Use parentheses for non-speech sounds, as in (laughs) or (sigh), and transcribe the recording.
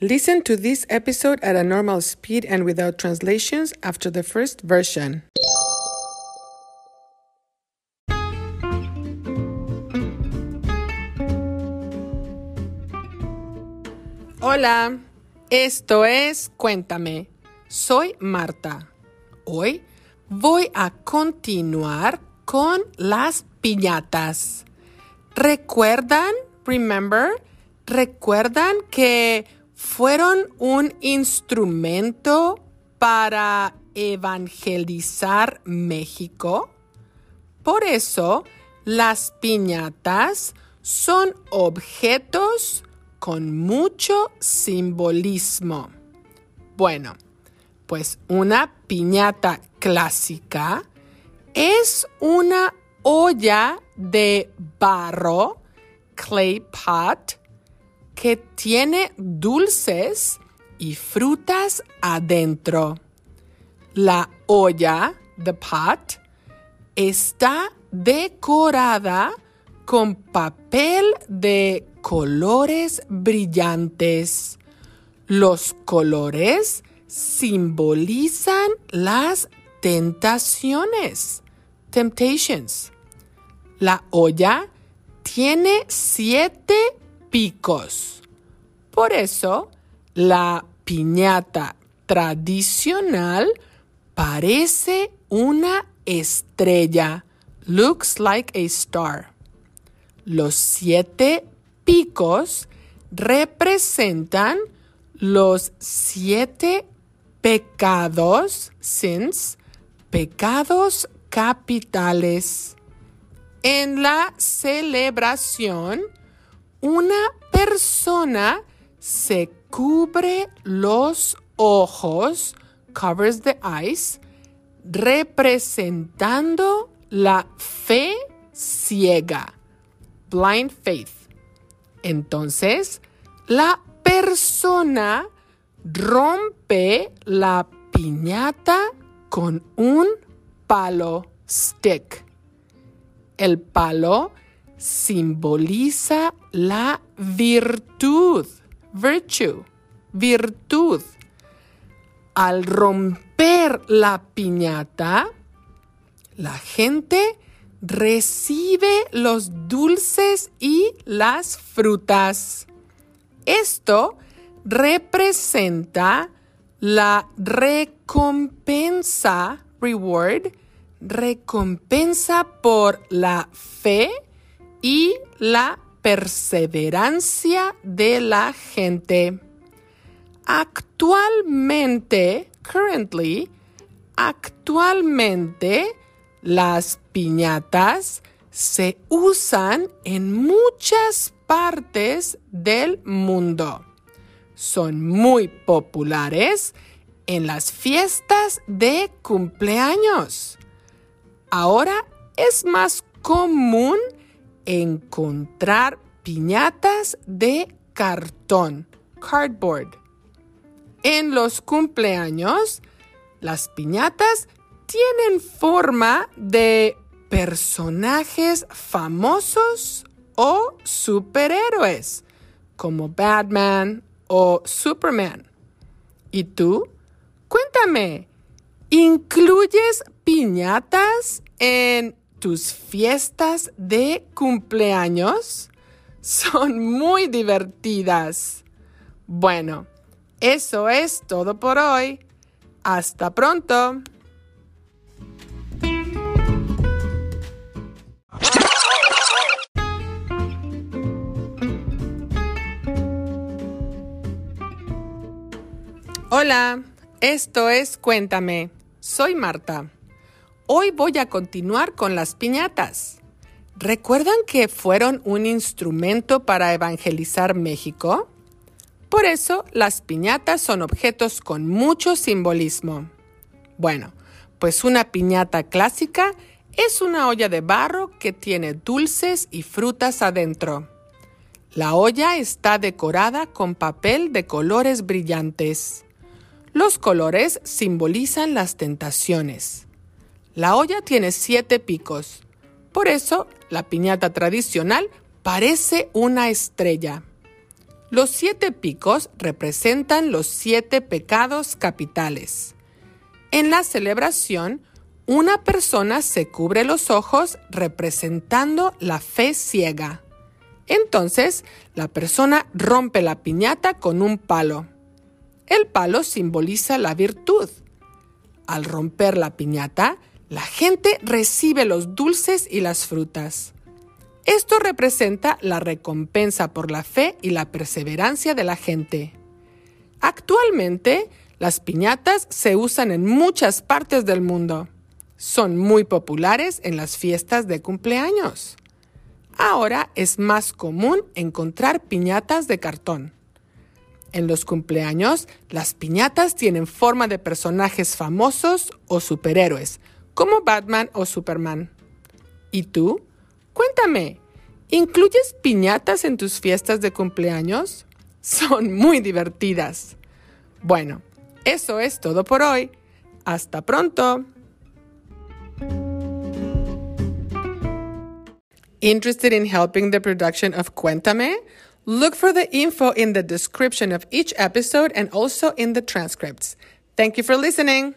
Listen to this episode at a normal speed and without translations after the first version. Hola, esto es Cuéntame. Soy Marta. Hoy voy a continuar con las piñatas. ¿Recuerdan? Remember? ¿Recuerdan que fueron un instrumento para evangelizar México? Por eso, las piñatas son objetos con mucho simbolismo. Bueno, pues una piñata clásica es una olla de barro, clay pot, que tiene dulces y frutas adentro. La olla, the pot, está decorada con papel de colores brillantes. Los colores simbolizan las tentaciones, temptations. La olla tiene siete picos. Por eso, la piñata tradicional parece una estrella. Looks like a star. Los siete picos representan los siete pecados, sins, pecados capitales. En la celebración, una persona se cubre los ojos, covers the eyes, representando la fe ciega, blind faith. Entonces, la persona rompe la piñata con un palo stick. El palo simboliza la virtud, virtue, virtud. Al romper la piñata, la gente recibe los dulces y las frutas. Esto representa la recompensa, reward, recompensa por la fe y la perseverancia de la gente. Actualmente, currently, actualmente, las piñatas se usan en muchas partes del mundo son muy populares en las fiestas de cumpleaños. Ahora es más común encontrar piñatas de cartón, cardboard. En los cumpleaños, las piñatas tienen forma de personajes famosos o superhéroes, como Batman o Superman. ¿Y tú? Cuéntame, ¿incluyes piñatas en tus fiestas de cumpleaños? Son muy divertidas. Bueno, eso es todo por hoy. Hasta pronto. Hola, esto es Cuéntame. Soy Marta. Hoy voy a continuar con las piñatas. ¿Recuerdan que fueron un instrumento para evangelizar México? Por eso las piñatas son objetos con mucho simbolismo. Bueno, pues una piñata clásica es una olla de barro que tiene dulces y frutas adentro. La olla está decorada con papel de colores brillantes. Los colores simbolizan las tentaciones. La olla tiene siete picos. Por eso, la piñata tradicional parece una estrella. Los siete picos representan los siete pecados capitales. En la celebración, una persona se cubre los ojos representando la fe ciega. Entonces, la persona rompe la piñata con un palo. El palo simboliza la virtud. Al romper la piñata, la gente recibe los dulces y las frutas. Esto representa la recompensa por la fe y la perseverancia de la gente. Actualmente, las piñatas se usan en muchas partes del mundo. Son muy populares en las fiestas de cumpleaños. Ahora es más común encontrar piñatas de cartón. En los cumpleaños, las piñatas tienen forma de personajes famosos o superhéroes, como Batman o Superman. ¿Y tú? Cuéntame, ¿incluyes piñatas en tus fiestas de cumpleaños? (laughs) Son muy divertidas. Bueno, eso es todo por hoy. Hasta pronto. Interested in helping the production of Cuéntame? Look for the info in the description of each episode and also in the transcripts. Thank you for listening.